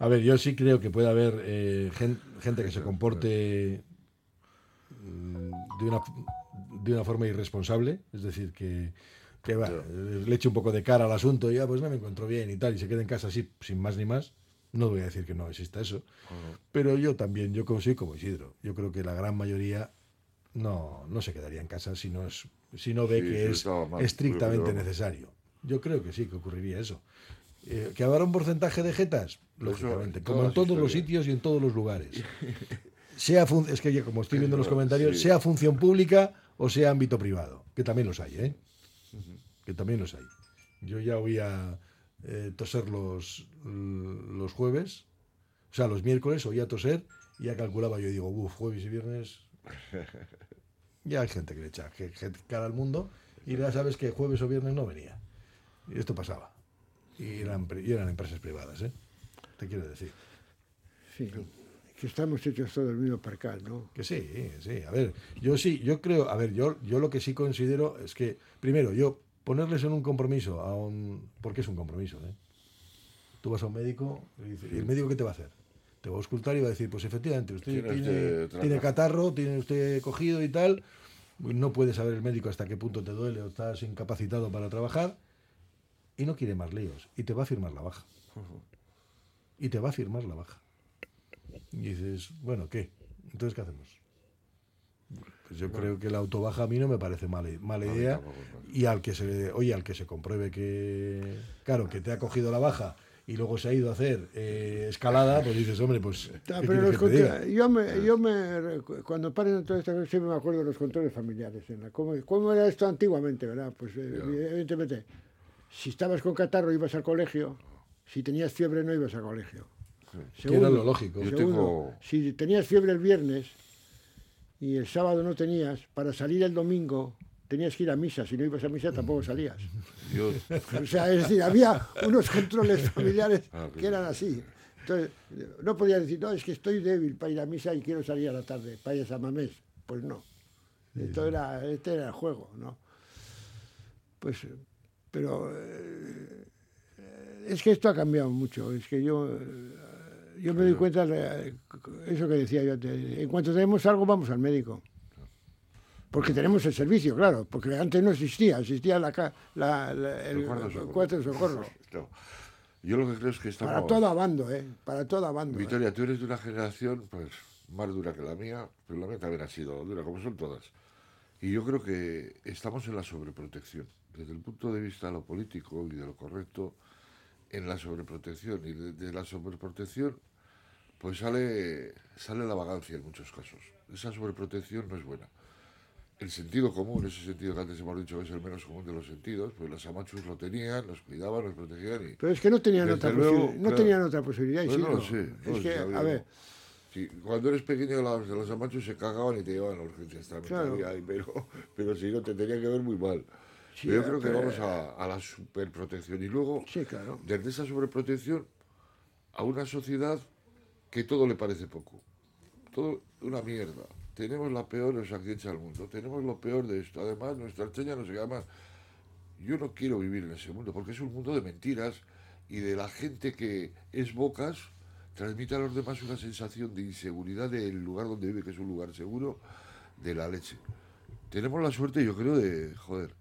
A ver, yo sí creo que puede haber eh, gen- gente que se comporte mm, de una, de una forma irresponsable, es decir, que, que va, eh, le eche un poco de cara al asunto y ya, pues no me encuentro bien y tal, y se quede en casa así, sin más ni más. No voy a decir que no exista eso, pero yo también, yo como soy como Isidro, yo creo que la gran mayoría no, no se quedaría en casa si no, es, si no ve Sí, que es mal, estrictamente pero- necesario. Yo creo que sí, que ocurriría eso. Eh, ¿Que habrá un porcentaje de jetas? Lógicamente, en como en todos los sitios y en todos los lugares. Sea fun- es que ya como estoy viendo en los comentarios, sí. sea función pública o sea ámbito privado, que también los hay, ¿eh? Que también los hay. Yo ya voy a eh, toser los, los jueves, o sea, los miércoles oía toser y ya calculaba, yo digo, uff, jueves y viernes, ya hay gente que le echa que- gente cara al mundo y ya sabes que jueves o viernes no venía. Y esto pasaba. Y eran, y eran empresas privadas, ¿eh? Te quiero decir. Sí, que estamos hechos todos del mismo percal, ¿no? Que sí, sí. A ver, yo sí, yo creo, a ver, yo, yo lo que sí considero es que, primero, yo ponerles en un compromiso a un... Porque es un compromiso, ¿eh? Tú vas a un médico y, dice- ¿y el médico qué te va a hacer? Te va a auscultar y va a decir, pues efectivamente, usted Tiene tiene, usted tiene catarro, tiene usted cogido y tal. No puede saber el médico hasta qué punto te duele o estás incapacitado para trabajar. Y no quiere más líos. Y te va a firmar la baja. Y te va a firmar la baja. Y dices, bueno, ¿qué? Entonces, ¿qué hacemos? Pues yo creo que la autobaja a mí no me parece mala, mala idea. tampoco, Y al que se, oye, al que se compruebe que, claro, que te ha cogido la baja y luego se ha ido a hacer eh, escalada, pues dices, hombre, pues. Ah, ¿qué pero quieres los que te diga? controles- yo me, yo me, cuando paren todas estas cosas, siempre me acuerdo de los controles familiares. En la, ¿cómo, cómo era esto antiguamente, verdad? Pues eh, evidentemente, si estabas con catarro ibas al colegio, si tenías fiebre no ibas al colegio. Era lo lógico. Yo segundo, tengo- si tenías fiebre el viernes y el sábado no tenías, para salir el domingo tenías que ir a misa. Si no ibas a misa tampoco salías. Yo- O sea, es decir, había unos controles familiares Ah, que eran así. Entonces, no podías decir, no, es que estoy débil para ir a misa y quiero salir a la tarde, para ir a San Mamés. Pues no. Esto era, este era el juego, ¿no? Pues, pero eh, es que esto ha cambiado mucho. Es que yo, eh, yo me doy cuenta de eso que decía yo antes. En cuanto tenemos algo, vamos al médico. Porque tenemos el servicio, claro, porque antes no existía, existía la, la- la- el, cuarto de socorro. No. Yo lo que creo es que estamos... Para todo abando, ¿eh? Para todo abando. ¿eh? Victoria, tú eres de una generación pues más dura que la mía, pero la mía también ha sido dura, como son todas. Y yo creo que estamos en la sobreprotección. Desde el punto de vista de lo político y de lo correcto, en la sobreprotección. Y de, de la sobreprotección, pues sale, sale la vagancia en muchos casos. Esa sobreprotección no es buena. el sentido común, ese sentido que antes hemos dicho que es el menos común de los sentidos, pues los amachos lo tenían, los cuidaban, los protegían y... Pero es que no tenían, otra, luego, posibilidad, no claro. tenían otra posibilidad. Pues no lo sé. no es lo que, a ver, Sí, cuando eres pequeño, los, los amachos se cagaban y te llevaban a urgencias también. Claro. pero, pero si no, te tenía que ver muy mal. Sí, yo creo que vamos a, a la superprotección. Y luego, sí, claro. desde esa sobreprotección, a una sociedad que todo le parece poco. Todo una mierda. Tenemos la peor de los accidentes del mundo. Tenemos lo peor de esto. Además, nuestra archeña no se llama. Yo no quiero vivir en ese mundo porque es un mundo de mentiras y de la gente que es bocas transmite a los demás una sensación de inseguridad del lugar donde vive, que es un lugar seguro, de la leche. Tenemos la suerte, yo creo, de, joder,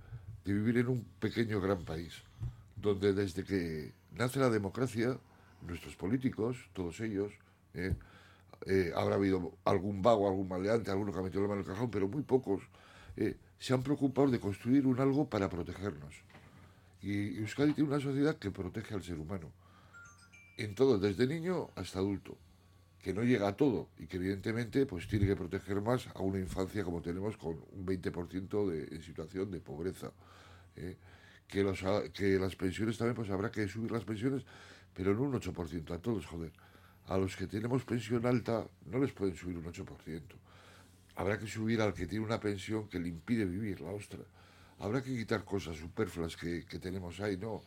de vivir en un pequeño gran país, donde desde que nace la democracia, nuestros políticos, todos ellos, eh, eh, habrá habido algún vago, algún maleante, alguno que ha metido la mano en el cajón, pero muy pocos, eh, se han preocupado de construir un algo para protegernos. Y Euskadi tiene una sociedad que protege al ser humano, en todo, desde niño hasta adulto, que no llega a todo y que evidentemente pues tiene que proteger más a una infancia como tenemos con un 20% de, en situación de pobreza. ¿eh? Que, los, que las pensiones también, pues habrá que subir las pensiones, pero no un 8%, a todos, joder. A los que tenemos pensión alta no les pueden subir un 8%. Habrá que subir al que tiene una pensión que le impide vivir, la ostra. Habrá que quitar cosas superfluas que, que tenemos ahí, ¿no?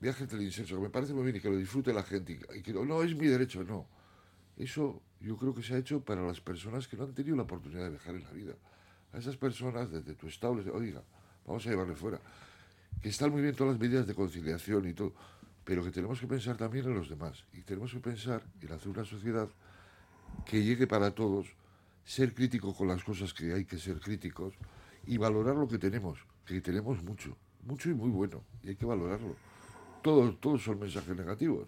Viajes del incenso, que me parece muy bien y que lo disfrute la gente. Y, que no, es mi derecho, no. Eso yo creo que se ha hecho para las personas que no han tenido la oportunidad de viajar en la vida. A esas personas, desde tu digo, oiga, vamos a llevarle fuera. Que están muy bien todas las medidas de conciliación y todo, pero que tenemos que pensar también en los demás. Y tenemos que pensar en hacer una sociedad que llegue para todos, ser crítico con las cosas que hay que ser críticos y valorar lo que tenemos, que tenemos mucho, mucho y muy bueno, y hay que valorarlo. Todos, todos son mensajes negativos.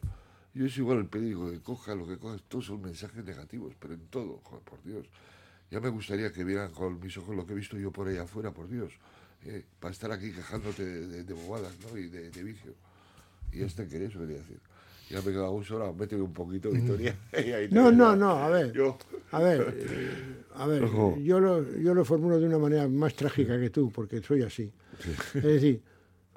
Yo es igual el periódico que coja, lo que coja, todos son mensajes negativos, pero en todo, joder, por Dios. Ya me gustaría que vieran con mis ojos lo que he visto yo por ahí afuera, por Dios. eh, para estar aquí quejándote de, de- de bobadas, ¿no? Y de, de vicio. Y este quería eso quería decir. Ya me queda gusto ahora, méteme un poquito, Victoria. te No, no, no, a ver. Yo. A ver, eh, a ver, yo lo, yo lo formulo de una manera más trágica que tú, porque soy así. Es decir,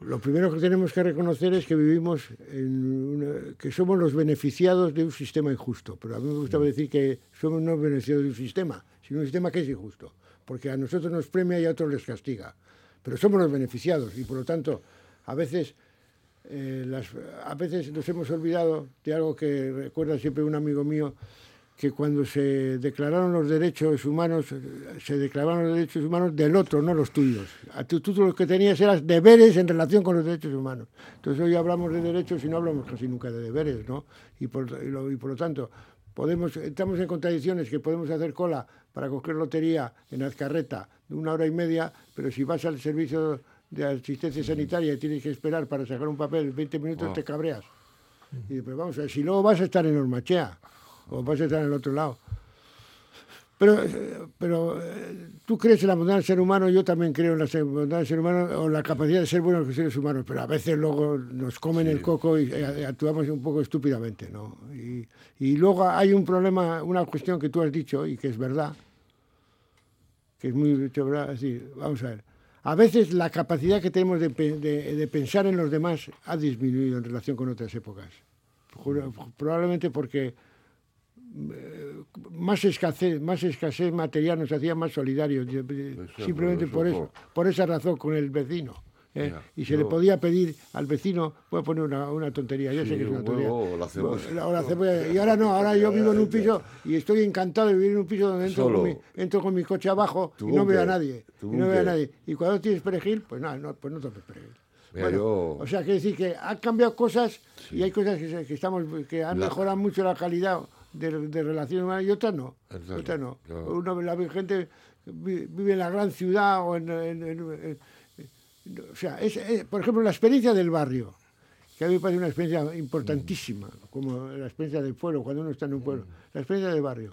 lo primero que tenemos que reconocer es que vivimos en una- que somos los beneficiados de un sistema injusto. Pero a mí me gusta decir que somos no beneficiados de un sistema, sino un sistema que es injusto. Porque a nosotros nos premia y a otros les castiga. Pero somos los beneficiados y por lo tanto, a veces eh, las, a veces nos hemos olvidado de algo que recuerda siempre un amigo mío, que cuando se declararon los derechos humanos, se declararon los derechos humanos del otro, no los tuyos. A tú, tú lo que tenías eran deberes en relación con los derechos humanos. Entonces hoy hablamos de derechos y no hablamos casi nunca de deberes, ¿no? Y por, y lo- y por lo tanto, podemos, estamos en contradicciones que podemos hacer cola para coger lotería en Azcarreta de una hora y media, pero si vas al servicio de asistencia sanitaria y tienes que esperar para sacar un papel 20 minutos, Ah. te cabreas. Y pero vamos a ver, si luego vas a estar en Ormachea o vas a estar en el otro lado. Pero, eh, pero eh, tú crees en la bondad del ser humano, yo también creo en la bondad del ser humano o la capacidad de ser buenos los seres humanos, pero a veces luego nos comen el coco y eh, actuamos un poco estúpidamente, ¿no? Y, y luego hay un problema, una cuestión que tú has dicho y que es verdad, que es muy verdad, es decir, vamos a ver, a veces la capacidad que tenemos de, de- de pensar en los demás ha disminuido en relación con otras épocas. Probablemente porque más escasez, más escasez material nos hacía más solidarios, Eso, simplemente eso, por eso, por esa razón con el vecino. ¿eh? Mira, y se le yo- podía pedir al vecino, voy a poner una, una tontería, yo Sí, sé que es una un tontería. o la cebolla. O la cebolla. Y ahora no, ahora yo vivo en un piso y estoy encantado de vivir en un piso donde entro, Solo. con mi, entro con mi coche abajo y no veo a nadie. Y no veo a nadie. Y cuando tienes perejil, pues nada, no, pues no tomes perejil. Mira, yo- O sea, quiere decir que han cambiado cosas y hay cosas que, que estamos que han La- mejorado mucho la calidad de, de relaciones humanas y otras no. Otras no. Yo- Uno, la gente vi- vive en la gran ciudad o en... en- en- en- o sea, es, es- por ejemplo, la experiencia del barrio, que a mí me parece una experiencia importantísima, como la experiencia del pueblo, cuando uno está en un pueblo. La experiencia del barrio.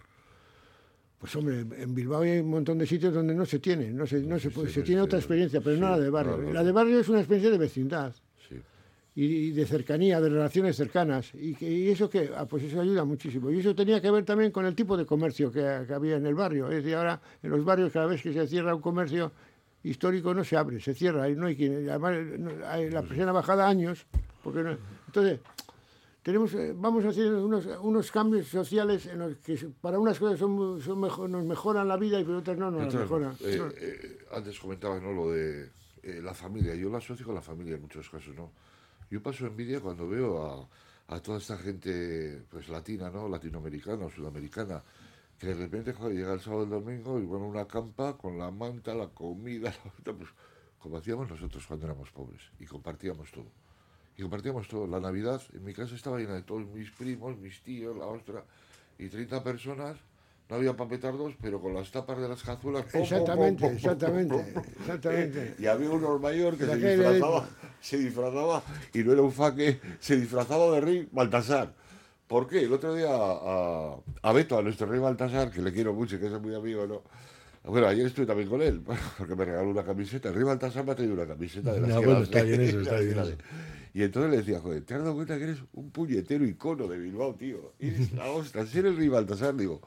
Pues hombre, en Bilbao hay un montón de sitios donde no se tiene, no se, no se, puede- se tiene otra experiencia, pero no la de barrio. La de barrio es una experiencia de vecindad. Y, de cercanía, de relaciones cercanas. Y, que- y eso que, ah, pues eso ayuda muchísimo. Y eso tenía que ver también con el tipo de comercio que, que había en el barrio. Es decir, ahora en los barrios cada vez que se cierra un comercio histórico no se abre, se cierra y no hay quien. Además, no- hay- la presión ha bajado años. Porque no- entonces, tenemos, eh, vamos a hacer unos, unos cambios sociales en los que para unas cosas son, son mejor, nos mejoran la vida y para otras no nos Entonces, mejoran. eh, No. eh, antes comentabas ¿no? lo de eh, la familia. Yo la asocio con la familia en muchos casos, ¿no? Yo paso envidia cuando veo a, toda esta gente pues latina, ¿no? Latinoamericana o sudamericana, que de repente joder, llega el sábado el domingo y a una campa con la manta, la comida, la pues, como hacíamos nosotros cuando éramos pobres y compartíamos todo. Y compartíamos todo. La Navidad en mi casa estaba llena de todos mis primos, mis tíos, la ostra, y 30 personas. No había para petardos, pero con las tapas de las cazuelas. pom, Exactamente, pom, pom, exactamente, exactamente. Y había un mayor que se disfrazaba, se disfrazaba, y no era un faque, se disfrazaba de rey Baltasar. ¿Por qué? El otro día a, a Beto, a nuestro rey Baltasar, que le quiero mucho y que es muy amigo, ¿no? Bueno, ayer estuve también con él, porque me regaló una camiseta. El rey Baltasar me ha traído una camiseta de las No, que bueno, está bien eso, está bien eso. Y entonces le decía, joder, ¿te has dado cuenta que eres un puñetero icono de Bilbao, tío? Eres la hostia. Ser el rey Baltasar, digo,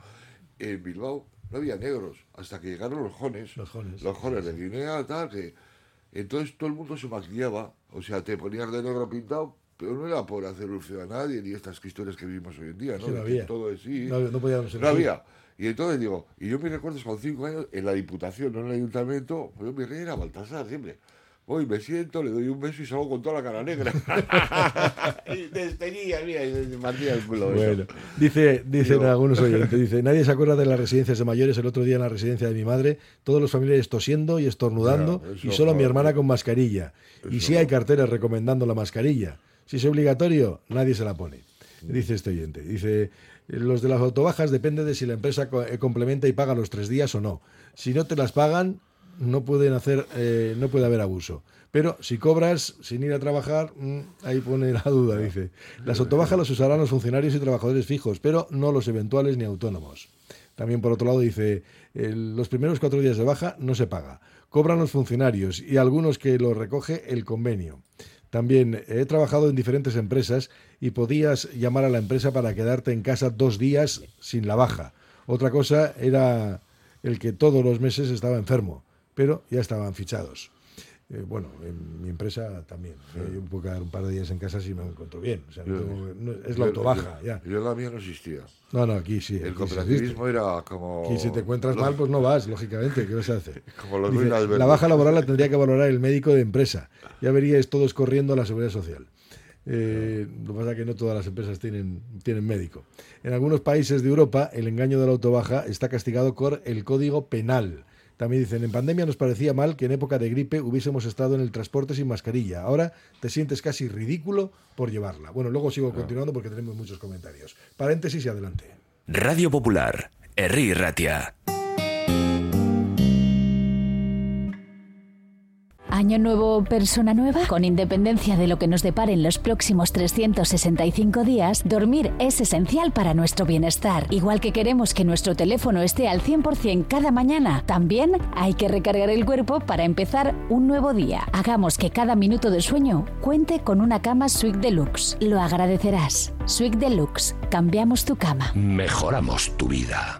en Bilbao no había negros, hasta que llegaron los jones. Los jones. Los jones de Guinea, tal, que... Entonces todo el mundo se maquillaba, o sea, te ponías de negro pintado, pero no era por hacer un a nadie, ni estas historias que vivimos hoy en día, ¿no? Sí, no había. Todo es sí. No, no podíamos No elegir. había. Y entonces digo, y yo me recuerdo con cinco años en la Diputación, no en el Ayuntamiento, pues yo mi rey era Baltasar siempre. Voy, me siento, le doy un beso y salgo con toda la cara negra. y destería, mira, y me partía el culo. Bueno, dice, dicen Digo- algunos oyentes, dice, nadie se acuerda de las residencias de mayores el otro día en la residencia de mi madre, todos los familiares tosiendo y estornudando Ya, eso y solo mi hermana con mascarilla. Y si hay carteles recomendando la mascarilla. Si es obligatorio, nadie se la pone. Dice este oyente. Dice, los de las autobajas depende de si la empresa eh, complementa y paga los tres días o no. Si no te las pagan, no pueden hacer, eh, no puede haber abuso. Pero si cobras sin ir a trabajar, mm, ahí pone la duda, dice. Las autobajas las usarán los funcionarios y trabajadores fijos, pero no los eventuales ni autónomos. También por otro lado dice, el- los primeros cuatro días de baja no se paga. Cobran los funcionarios y algunos que lo recoge el convenio. También he trabajado en diferentes empresas y podías llamar a la empresa para quedarte en casa dos días sin la baja. Otra cosa era el que todos los meses estaba enfermo, pero ya estaban fichados. Eh, bueno, en mi empresa también. Eh, yo me puedo quedar un par de días en casa si me encuentro bien. O sea, no Yo- tengo- no- es la autobaja, yo- ya. Yo la mía no existía. No, no, aquí sí. El sí cooperativismo era como... Aquí si te encuentras mal, pues no vas, lógicamente. ¿Qué vas a hacer? Como los Dice, la baja laboral la tendría que valorar el médico de empresa. Ya veríais todos corriendo a la seguridad social. Eh, Lo que pasa es que no todas las empresas tienen, tienen médico. En algunos países de Europa, el engaño de la autobaja está castigado con el código penal. También dicen, en pandemia nos parecía mal que en época de gripe hubiésemos estado en el transporte sin mascarilla. Ahora te sientes casi ridículo por llevarla. Bueno, luego sigo continuando porque tenemos muchos comentarios. Paréntesis y adelante. Radio Popular, Herri Ratia. Año nuevo, persona nueva. Con independencia de lo que nos deparen los próximos 365 días, dormir es esencial para nuestro bienestar. Igual que queremos que nuestro teléfono esté al 100% cada mañana, también hay que recargar el cuerpo para empezar un nuevo día. Hagamos que cada minuto de sueño cuente con una cama Sweet Deluxe. Lo agradecerás. Sweet Deluxe. Cambiamos tu cama. Mejoramos tu vida.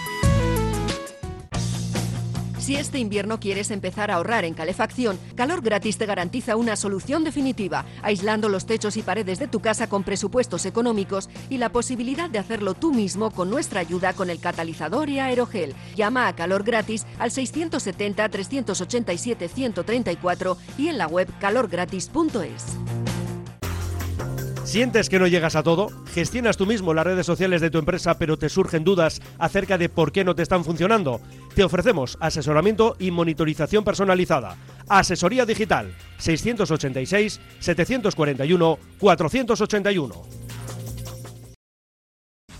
Si este invierno quieres empezar a ahorrar en calefacción, Calor Gratis te garantiza una solución definitiva, aislando los techos y paredes de tu casa con presupuestos económicos y la posibilidad de hacerlo tú mismo con nuestra ayuda con el catalizador y aerogel. Llama a Calor Gratis al 670-387-134 y en la web calorgratis.es. ¿Sientes que no llegas a todo? ¿Gestionas tú mismo las redes sociales de tu empresa pero te surgen dudas acerca de por qué no te están funcionando? Te ofrecemos asesoramiento y monitorización personalizada. Asesoría digital 686 741 481.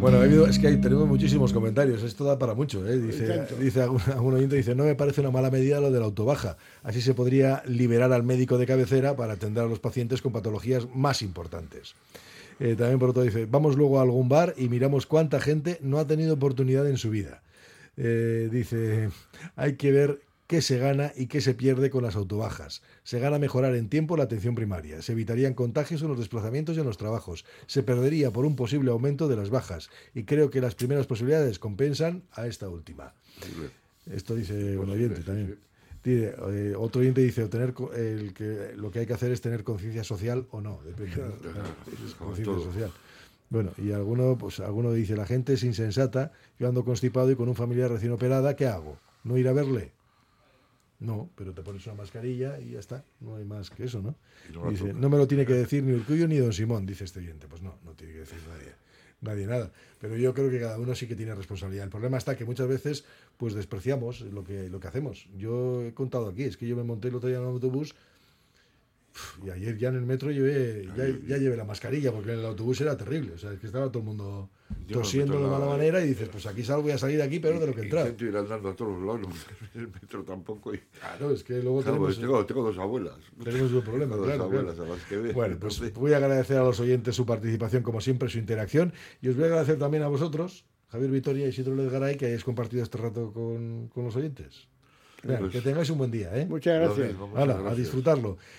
Bueno, es que hay, tenemos muchísimos comentarios, esto da para mucho. ¿eh? Dice, dice algún, algún oyente, dice, no me parece una mala medida lo de la autobaja. Así se podría liberar al médico de cabecera para atender a los pacientes con patologías más importantes. Eh, también por otro dice, vamos luego a algún bar y miramos cuánta gente no ha tenido oportunidad en su vida. Eh, dice, hay que ver qué se gana y qué se pierde con las autobajas. Se gana mejorar en tiempo la atención primaria, se evitarían contagios en los desplazamientos y en los trabajos, se perdería por un posible aumento de las bajas y creo que las primeras posibilidades compensan a esta última. Esto dice un oyente también. Dice, eh, otro oyente dice, tener el que, lo que hay que hacer es tener conciencia social o no, depende. Claro, conciencia social. Bueno, y alguno, pues alguno dice, la gente es insensata, yo ando constipado y con un familiar recién operada, ¿qué hago? ¿No ir a verle? No, pero te pones una mascarilla y ya está, no hay más que eso, ¿no? Y no dice, no me lo tiene que decir ni Urcullo ni Don Simón, dice este oyente. Pues no, no tiene que decir nadie, nadie nada. Pero yo creo que cada uno sí que tiene responsabilidad. El problema está que muchas veces pues despreciamos lo que, lo que hacemos. Yo he contado aquí, es que yo me monté el otro día en un autobús y ayer ya en el metro llevé, ya, ya llevé la mascarilla porque en el autobús era terrible. O sea, es que estaba todo el mundo tosiendo de mala manera y dices, pues aquí salgo voy a salir de aquí peor de lo que entrar. Intento ir andando a todos los lados, no el metro tampoco. Y... Claro, es que luego Claro, tenemos... tengo, tengo dos abuelas. Tenemos un problema, Tengo claro, Dos abuelas claro. a las que ver. Bueno, pues entonces- voy a agradecer a los oyentes su participación, como siempre, su interacción. Y os voy a agradecer también a vosotros, Javier Vitoria y Isidro Ledgaray, que hayáis compartido este rato con, con los oyentes. Pues- que tengáis un buen día, ¿eh? Muchas gracias. Mismo, muchas Hala, a gracias. disfrutarlo.